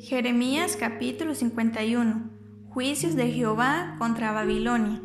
Jeremías capítulo 51 Juicios de Jehová contra Babilonia.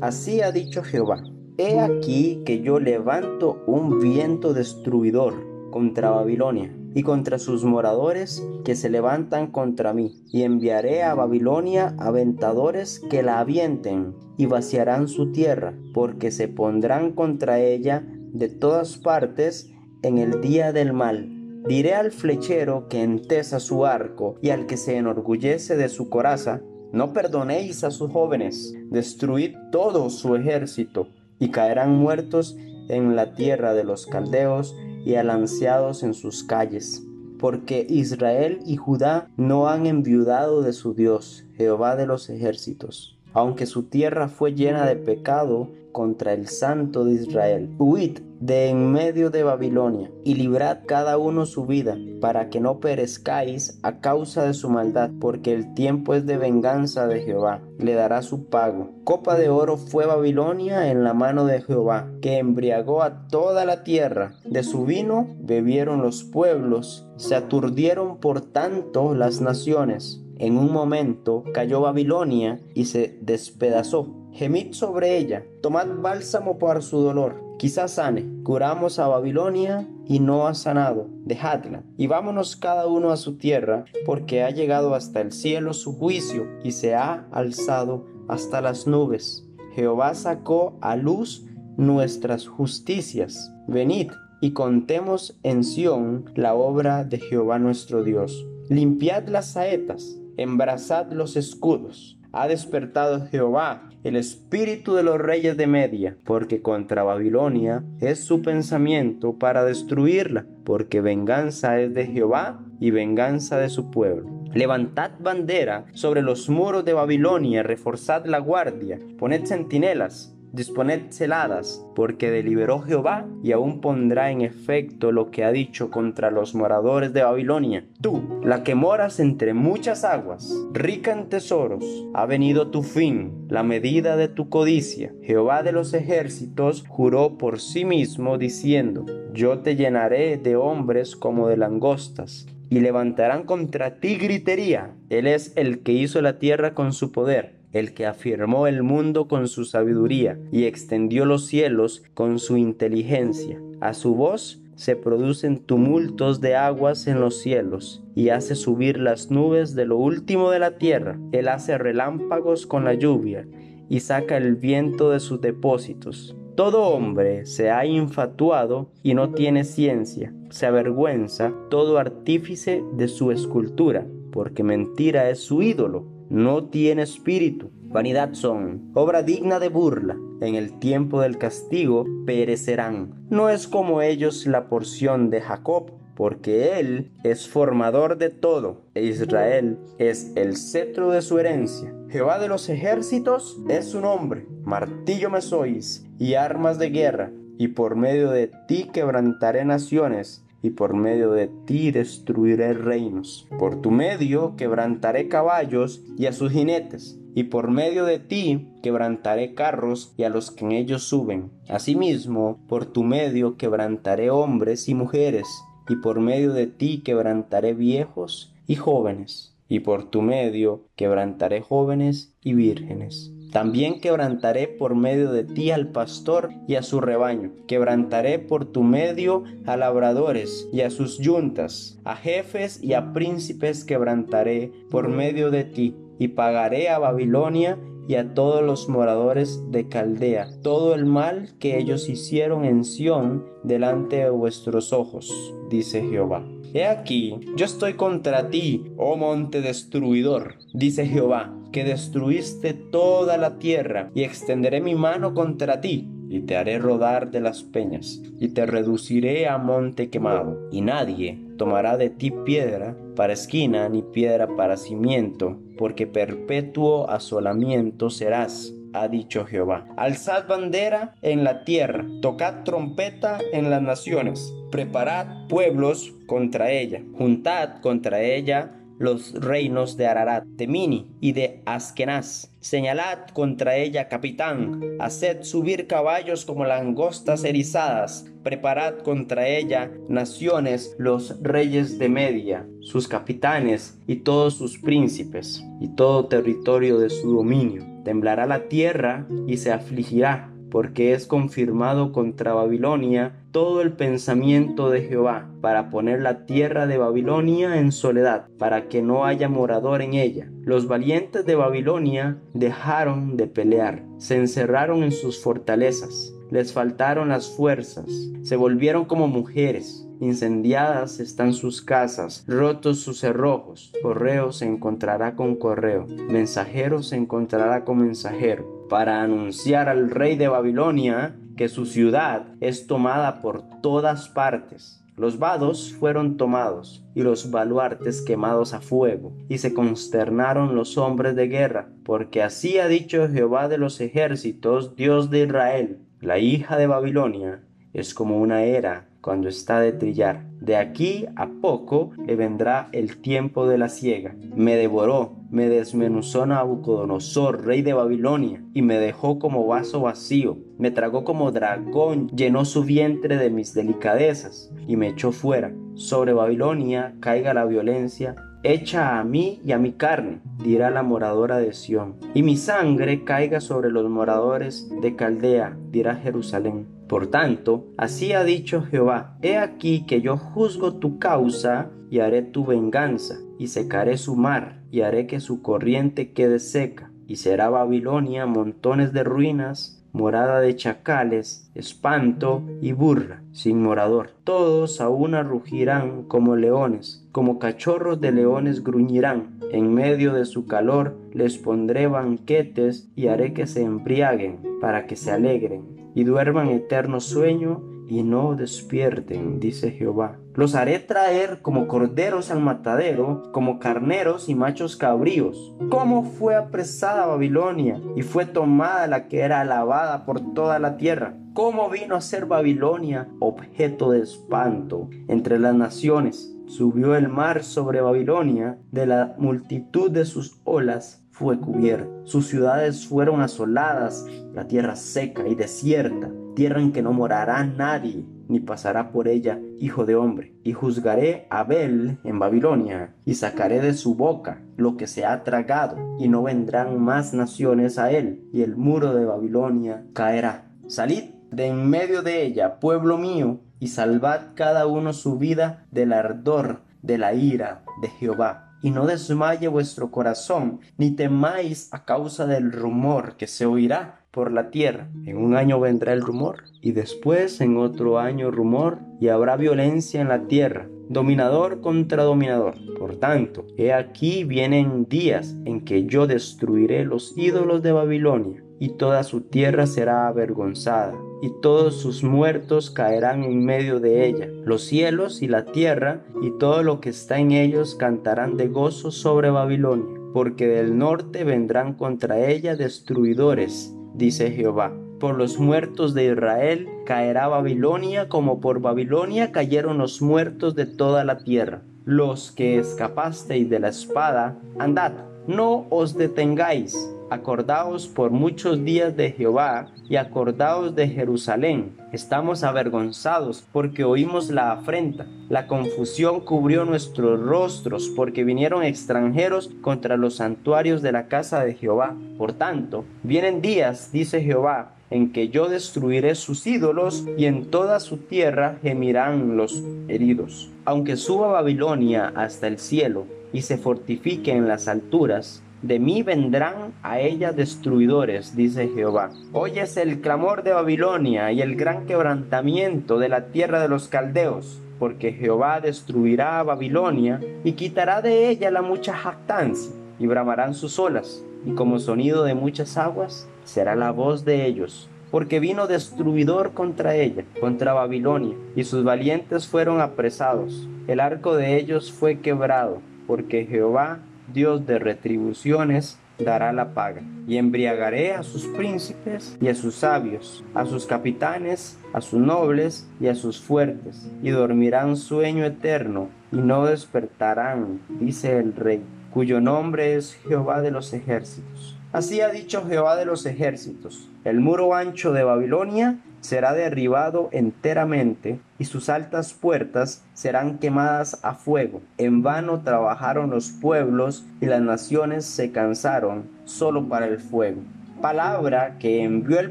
Así ha dicho Jehová, he aquí que yo levanto un viento destruidor contra Babilonia y contra sus moradores que se levantan contra mí, y enviaré a Babilonia aventadores que la avienten y vaciarán su tierra, porque se pondrán contra ella de todas partes en el día del mal. Diré al flechero que entesa su arco y al que se enorgullece de su coraza, no perdonéis a sus jóvenes, destruid todo su ejército, y caerán muertos en la tierra de los caldeos, y alanceados en sus calles. Porque Israel y Judá no han enviudado de su Dios, Jehová de los ejércitos. Aunque su tierra fue llena de pecado contra el Santo de Israel. Huid de en medio de Babilonia y librad cada uno su vida, para que no perezcáis a causa de su maldad, porque el tiempo es de venganza de Jehová, le dará su pago. Copa de oro fue Babilonia en la mano de Jehová, que embriagó a toda la tierra. De su vino bebieron los pueblos, se aturdieron por tanto las naciones. En un momento cayó Babilonia y se despedazó Gemid sobre ella, tomad bálsamo para su dolor, quizás sane. Curamos a Babilonia y no ha sanado, dejadla, y vámonos cada uno a su tierra, porque ha llegado hasta el cielo su juicio y se ha alzado hasta las nubes. Jehová sacó a luz nuestras justicias. Venid y contemos en Sión la obra de Jehová nuestro Dios. Limpiad las saetas, embrazad los escudos ha despertado Jehová el espíritu de los reyes de Media, porque contra Babilonia es su pensamiento para destruirla, porque venganza es de Jehová y venganza de su pueblo. Levantad bandera sobre los muros de Babilonia, reforzad la guardia, poned centinelas, disponed celadas, porque deliberó Jehová y aún pondrá en efecto lo que ha dicho contra los moradores de Babilonia. Tú, la que moras entre muchas aguas, rica en tesoros, ha venido tu fin, la medida de tu codicia. Jehová de los ejércitos juró por sí mismo diciendo, yo te llenaré de hombres como de langostas y levantarán contra ti gritería. Él es el que hizo la tierra con su poder el que afirmó el mundo con su sabiduría y extendió los cielos con su inteligencia. A su voz se producen tumultos de aguas en los cielos y hace subir las nubes de lo último de la tierra. Él hace relámpagos con la lluvia y saca el viento de sus depósitos. Todo hombre se ha infatuado y no tiene ciencia, se avergüenza todo artífice de su escultura, porque mentira es su ídolo no tiene espíritu. Vanidad son, obra digna de burla. En el tiempo del castigo perecerán. No es como ellos la porción de Jacob, porque él es formador de todo, e Israel es el cetro de su herencia. Jehová de los ejércitos es su nombre. Martillo me sois y armas de guerra, y por medio de ti quebrantaré naciones y por medio de ti destruiré reinos. Por tu medio quebrantaré caballos y a sus jinetes, y por medio de ti quebrantaré carros y a los que en ellos suben. Asimismo, por tu medio quebrantaré hombres y mujeres, y por medio de ti quebrantaré viejos y jóvenes, y por tu medio quebrantaré jóvenes y vírgenes también quebrantaré por medio de ti al pastor y a su rebaño. Quebrantaré por tu medio a labradores y a sus yuntas. A jefes y a príncipes quebrantaré por medio de ti. Y pagaré a Babilonia y a todos los moradores de Caldea todo el mal que ellos hicieron en Sión delante de vuestros ojos, dice Jehová. He aquí, yo estoy contra ti, oh monte destruidor, dice Jehová que destruiste toda la tierra, y extenderé mi mano contra ti, y te haré rodar de las peñas, y te reduciré a monte quemado, y nadie tomará de ti piedra para esquina ni piedra para cimiento, porque perpetuo asolamiento serás ha dicho Jehová. Alzad bandera en la tierra, tocad trompeta en las naciones, preparad pueblos contra ella, juntad contra ella los reinos de Ararat, de Mini y de Askenaz. Señalad contra ella capitán, haced subir caballos como langostas erizadas, preparad contra ella naciones, los reyes de Media, sus capitanes y todos sus príncipes, y todo territorio de su dominio. Temblará la tierra y se afligirá porque es confirmado contra Babilonia todo el pensamiento de Jehová, para poner la tierra de Babilonia en soledad, para que no haya morador en ella. Los valientes de Babilonia dejaron de pelear, se encerraron en sus fortalezas, les faltaron las fuerzas, se volvieron como mujeres, Incendiadas están sus casas, rotos sus cerrojos. Correo se encontrará con correo, mensajero se encontrará con mensajero para anunciar al rey de Babilonia que su ciudad es tomada por todas partes. Los vados fueron tomados y los baluartes quemados a fuego, y se consternaron los hombres de guerra, porque así ha dicho Jehová de los ejércitos, Dios de Israel, la hija de Babilonia es como una era cuando está de trillar. De aquí a poco le vendrá el tiempo de la siega. Me devoró, me desmenuzó Nabucodonosor, rey de Babilonia, y me dejó como vaso vacío. Me tragó como dragón, llenó su vientre de mis delicadezas, y me echó fuera. Sobre Babilonia caiga la violencia Echa a mí y a mi carne, dirá la moradora de Sión, y mi sangre caiga sobre los moradores de Caldea, dirá Jerusalén. Por tanto, así ha dicho Jehová, he aquí que yo juzgo tu causa y haré tu venganza, y secaré su mar, y haré que su corriente quede seca, y será Babilonia montones de ruinas, morada de chacales, espanto y burla, sin morador. Todos a una rugirán como leones, como cachorros de leones gruñirán. En medio de su calor les pondré banquetes y haré que se embriaguen, para que se alegren y duerman eterno sueño y no despierten, dice Jehová. Los haré traer como corderos al matadero, como carneros y machos cabríos. ¿Cómo fue apresada Babilonia y fue tomada la que era alabada por toda la tierra? ¿Cómo vino a ser Babilonia objeto de espanto entre las naciones? Subió el mar sobre Babilonia, de la multitud de sus olas fue cubierta. Sus ciudades fueron asoladas, la tierra seca y desierta, tierra en que no morará nadie, ni pasará por ella hijo de hombre. Y juzgaré a Abel en Babilonia, y sacaré de su boca lo que se ha tragado, y no vendrán más naciones a él, y el muro de Babilonia caerá. Salid de en medio de ella, pueblo mío, y salvad cada uno su vida del ardor de la ira de Jehová y no desmaye vuestro corazón, ni temáis a causa del rumor que se oirá por la tierra. En un año vendrá el rumor, y después en otro año rumor, y habrá violencia en la tierra, dominador contra dominador. Por tanto, he aquí vienen días en que yo destruiré los ídolos de Babilonia, y toda su tierra será avergonzada y todos sus muertos caerán en medio de ella. Los cielos y la tierra y todo lo que está en ellos cantarán de gozo sobre Babilonia, porque del norte vendrán contra ella destruidores, dice Jehová. Por los muertos de Israel caerá Babilonia, como por Babilonia cayeron los muertos de toda la tierra. Los que escapasteis de la espada, andad, no os detengáis Acordaos por muchos días de Jehová y acordaos de Jerusalén. Estamos avergonzados porque oímos la afrenta. La confusión cubrió nuestros rostros porque vinieron extranjeros contra los santuarios de la casa de Jehová. Por tanto, vienen días, dice Jehová, en que yo destruiré sus ídolos y en toda su tierra gemirán los heridos. Aunque suba Babilonia hasta el cielo y se fortifique en las alturas, de mí vendrán a ella destruidores, dice Jehová. Oyes el clamor de Babilonia y el gran quebrantamiento de la tierra de los caldeos, porque Jehová destruirá a Babilonia y quitará de ella la mucha jactancia, y bramarán sus olas, y como sonido de muchas aguas será la voz de ellos, porque vino destruidor contra ella, contra Babilonia, y sus valientes fueron apresados. El arco de ellos fue quebrado, porque Jehová Dios de retribuciones, dará la paga, y embriagaré a sus príncipes y a sus sabios, a sus capitanes, a sus nobles y a sus fuertes, y dormirán sueño eterno, y no despertarán, dice el rey, cuyo nombre es Jehová de los ejércitos. Así ha dicho Jehová de los ejércitos, el muro ancho de Babilonia será derribado enteramente y sus altas puertas serán quemadas a fuego. En vano trabajaron los pueblos y las naciones se cansaron solo para el fuego. Palabra que envió el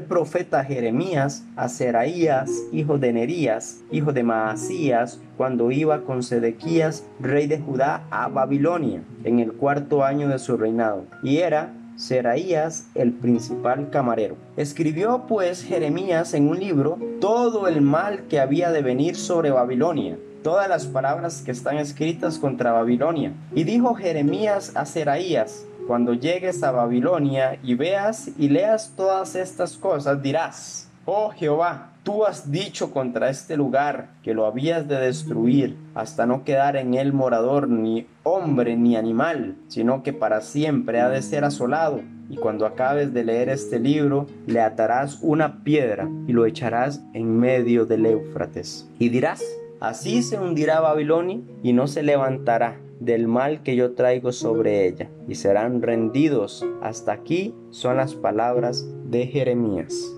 profeta Jeremías a Seraías, hijo de Nerías, hijo de Maasías, cuando iba con Sedequías, rey de Judá, a Babilonia, en el cuarto año de su reinado. Y era Seraías el principal camarero. Escribió pues Jeremías en un libro todo el mal que había de venir sobre Babilonia, todas las palabras que están escritas contra Babilonia. Y dijo Jeremías a Seraías, cuando llegues a Babilonia y veas y leas todas estas cosas, dirás, oh Jehová, Tú has dicho contra este lugar que lo habías de destruir hasta no quedar en él morador ni hombre ni animal, sino que para siempre ha de ser asolado. Y cuando acabes de leer este libro, le atarás una piedra y lo echarás en medio del Éufrates. Y dirás, así se hundirá Babilonia y no se levantará del mal que yo traigo sobre ella, y serán rendidos. Hasta aquí son las palabras de Jeremías.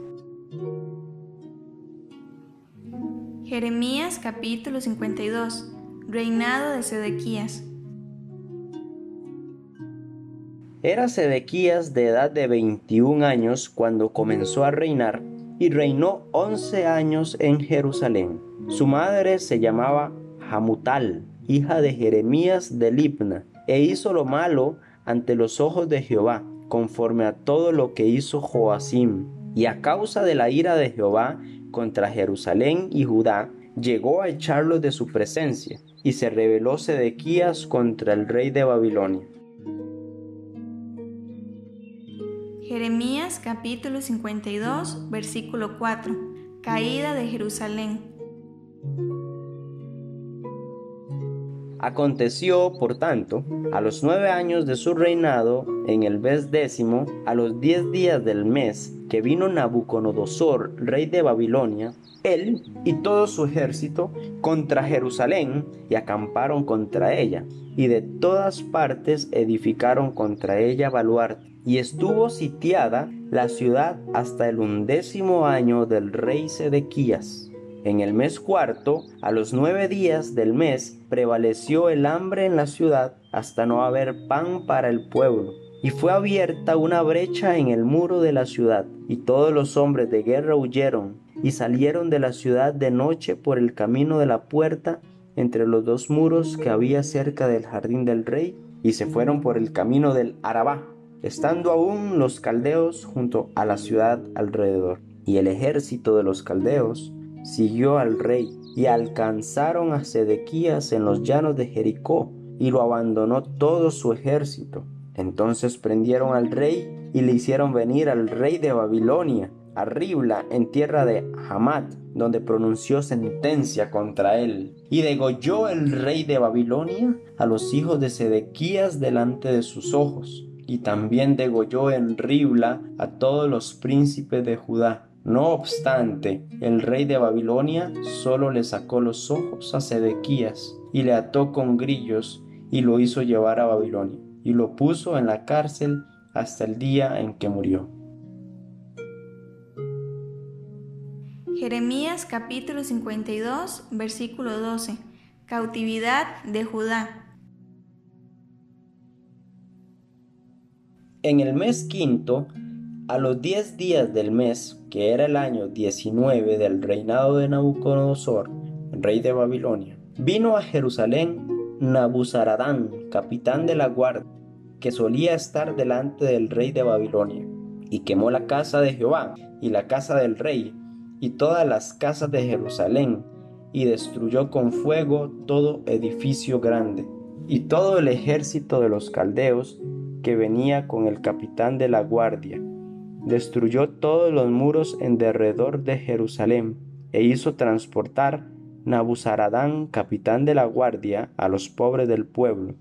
Jeremías capítulo 52 Reinado de Sedequías Era Sedequías de edad de 21 años cuando comenzó a reinar y reinó 11 años en Jerusalén. Su madre se llamaba Hamutal, hija de Jeremías de Libna, e hizo lo malo ante los ojos de Jehová, conforme a todo lo que hizo Joacim. Y a causa de la ira de Jehová, contra Jerusalén y Judá, llegó a echarlos de su presencia, y se rebeló Sedequías contra el rey de Babilonia. Jeremías capítulo 52, versículo 4. Caída de Jerusalén. Aconteció, por tanto, a los nueve años de su reinado, en el mes décimo, a los diez días del mes, que vino Nabucodonosor, rey de Babilonia, él y todo su ejército contra Jerusalén y acamparon contra ella, y de todas partes edificaron contra ella baluarte. Y estuvo sitiada la ciudad hasta el undécimo año del rey Sedequías. En el mes cuarto, a los nueve días del mes, prevaleció el hambre en la ciudad hasta no haber pan para el pueblo y fue abierta una brecha en el muro de la ciudad, y todos los hombres de guerra huyeron, y salieron de la ciudad de noche por el camino de la puerta entre los dos muros que había cerca del jardín del rey, y se fueron por el camino del Arabá, estando aún los caldeos junto a la ciudad alrededor. Y el ejército de los caldeos siguió al rey, y alcanzaron a Sedequías en los llanos de Jericó, y lo abandonó todo su ejército entonces prendieron al rey y le hicieron venir al rey de Babilonia, a Ribla, en tierra de Hamat, donde pronunció sentencia contra él. Y degolló el rey de Babilonia a los hijos de Sedequías delante de sus ojos. Y también degolló en Ribla a todos los príncipes de Judá. No obstante, el rey de Babilonia solo le sacó los ojos a Sedequías y le ató con grillos y lo hizo llevar a Babilonia y lo puso en la cárcel hasta el día en que murió. Jeremías capítulo 52, versículo 12. Cautividad de Judá. En el mes quinto, a los diez días del mes, que era el año 19 del reinado de Nabucodonosor, rey de Babilonia, vino a Jerusalén Nabuzaradán, capitán de la guardia, que solía estar delante del rey de Babilonia, y quemó la casa de Jehová y la casa del rey, y todas las casas de Jerusalén, y destruyó con fuego todo edificio grande, y todo el ejército de los caldeos que venía con el capitán de la guardia. Destruyó todos los muros en derredor de Jerusalén, e hizo transportar Nabuzaradán, capitán de la guardia, a los pobres del pueblo,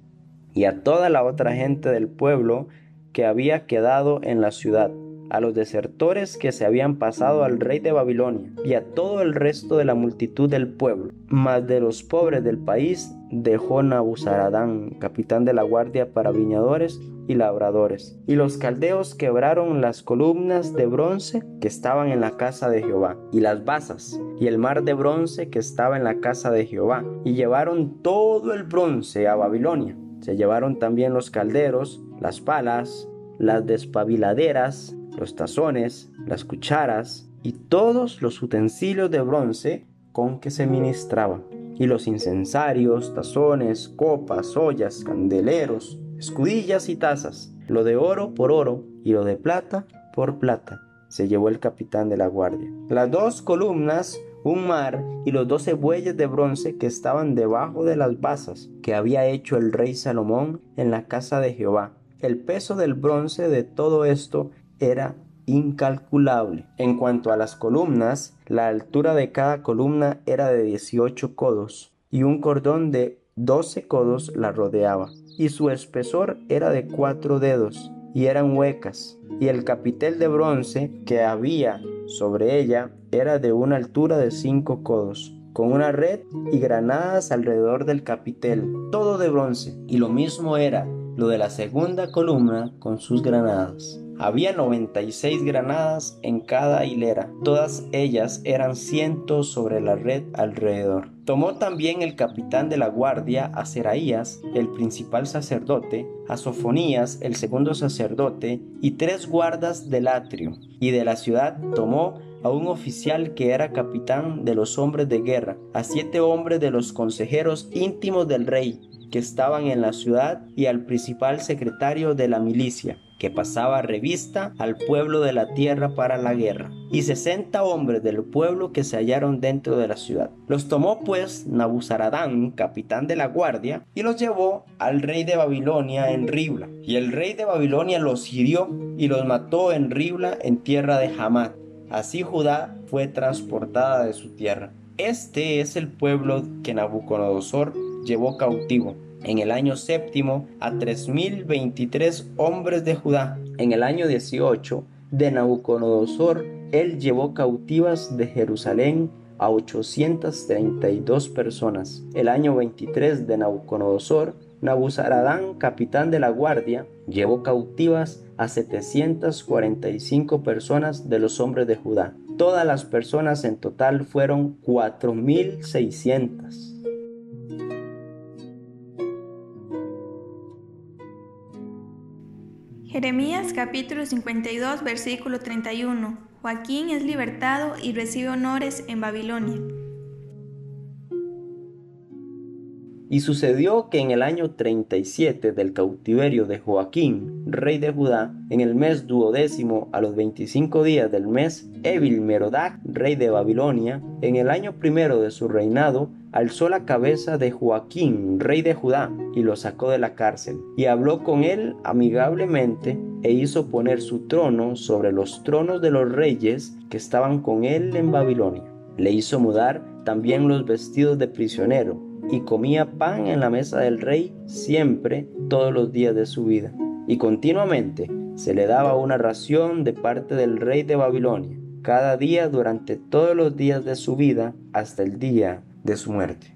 y a toda la otra gente del pueblo que había quedado en la ciudad, a los desertores que se habían pasado al rey de Babilonia y a todo el resto de la multitud del pueblo. Mas de los pobres del país dejó Nabuzaradán, capitán de la guardia para viñadores y labradores. Y los caldeos quebraron las columnas de bronce que estaban en la casa de Jehová, y las basas, y el mar de bronce que estaba en la casa de Jehová, y llevaron todo el bronce a Babilonia. Se llevaron también los calderos, las palas, las despabiladeras, los tazones, las cucharas y todos los utensilios de bronce con que se ministraba, y los incensarios, tazones, copas, ollas, candeleros, escudillas y tazas, lo de oro por oro y lo de plata por plata, se llevó el capitán de la guardia. Las dos columnas, un mar y los doce bueyes de bronce que estaban debajo de las basas que había hecho el rey Salomón en la casa de Jehová. El peso del bronce de todo esto era incalculable. En cuanto a las columnas, la altura de cada columna era de 18 codos y un cordón de 12 codos la rodeaba y su espesor era de cuatro dedos y eran huecas y el capitel de bronce que había sobre ella era de una altura de cinco codos con una red y granadas alrededor del capitel, todo de bronce, y lo mismo era lo de la segunda columna con sus granadas. Había 96 granadas en cada hilera, todas ellas eran cientos sobre la red alrededor. Tomó también el capitán de la guardia a Seraías, el principal sacerdote, a Sofonías, el segundo sacerdote, y tres guardas del atrio. Y de la ciudad tomó a un oficial que era capitán de los hombres de guerra, a siete hombres de los consejeros íntimos del rey, que estaban en la ciudad, y al principal secretario de la milicia que pasaba revista al pueblo de la tierra para la guerra, y sesenta hombres del pueblo que se hallaron dentro de la ciudad. Los tomó pues Nabuzaradán, capitán de la guardia, y los llevó al rey de Babilonia en Ribla. Y el rey de Babilonia los hirió y los mató en Ribla en tierra de Hamad. Así Judá fue transportada de su tierra. Este es el pueblo que Nabucodonosor llevó cautivo en el año séptimo a 3.023 hombres de Judá. En el año 18 de Nabucodonosor, él llevó cautivas de Jerusalén a 832 personas. El año 23 de Nabucodonosor, Nabuzaradán, capitán de la guardia, llevó cautivas a 745 personas de los hombres de Judá. Todas las personas en total fueron 4.600. Jeremías capítulo 52 versículo 31. Joaquín es libertado y recibe honores en Babilonia. Y sucedió que en el año 37 del cautiverio de Joaquín, rey de Judá, en el mes duodécimo a los 25 días del mes, Evil Merodac, rey de Babilonia, en el año primero de su reinado, alzó la cabeza de Joaquín, rey de Judá, y lo sacó de la cárcel, y habló con él amigablemente, e hizo poner su trono sobre los tronos de los reyes que estaban con él en Babilonia. Le hizo mudar también los vestidos de prisionero, y comía pan en la mesa del rey siempre, todos los días de su vida. Y continuamente se le daba una ración de parte del rey de Babilonia, cada día durante todos los días de su vida hasta el día de su muerte.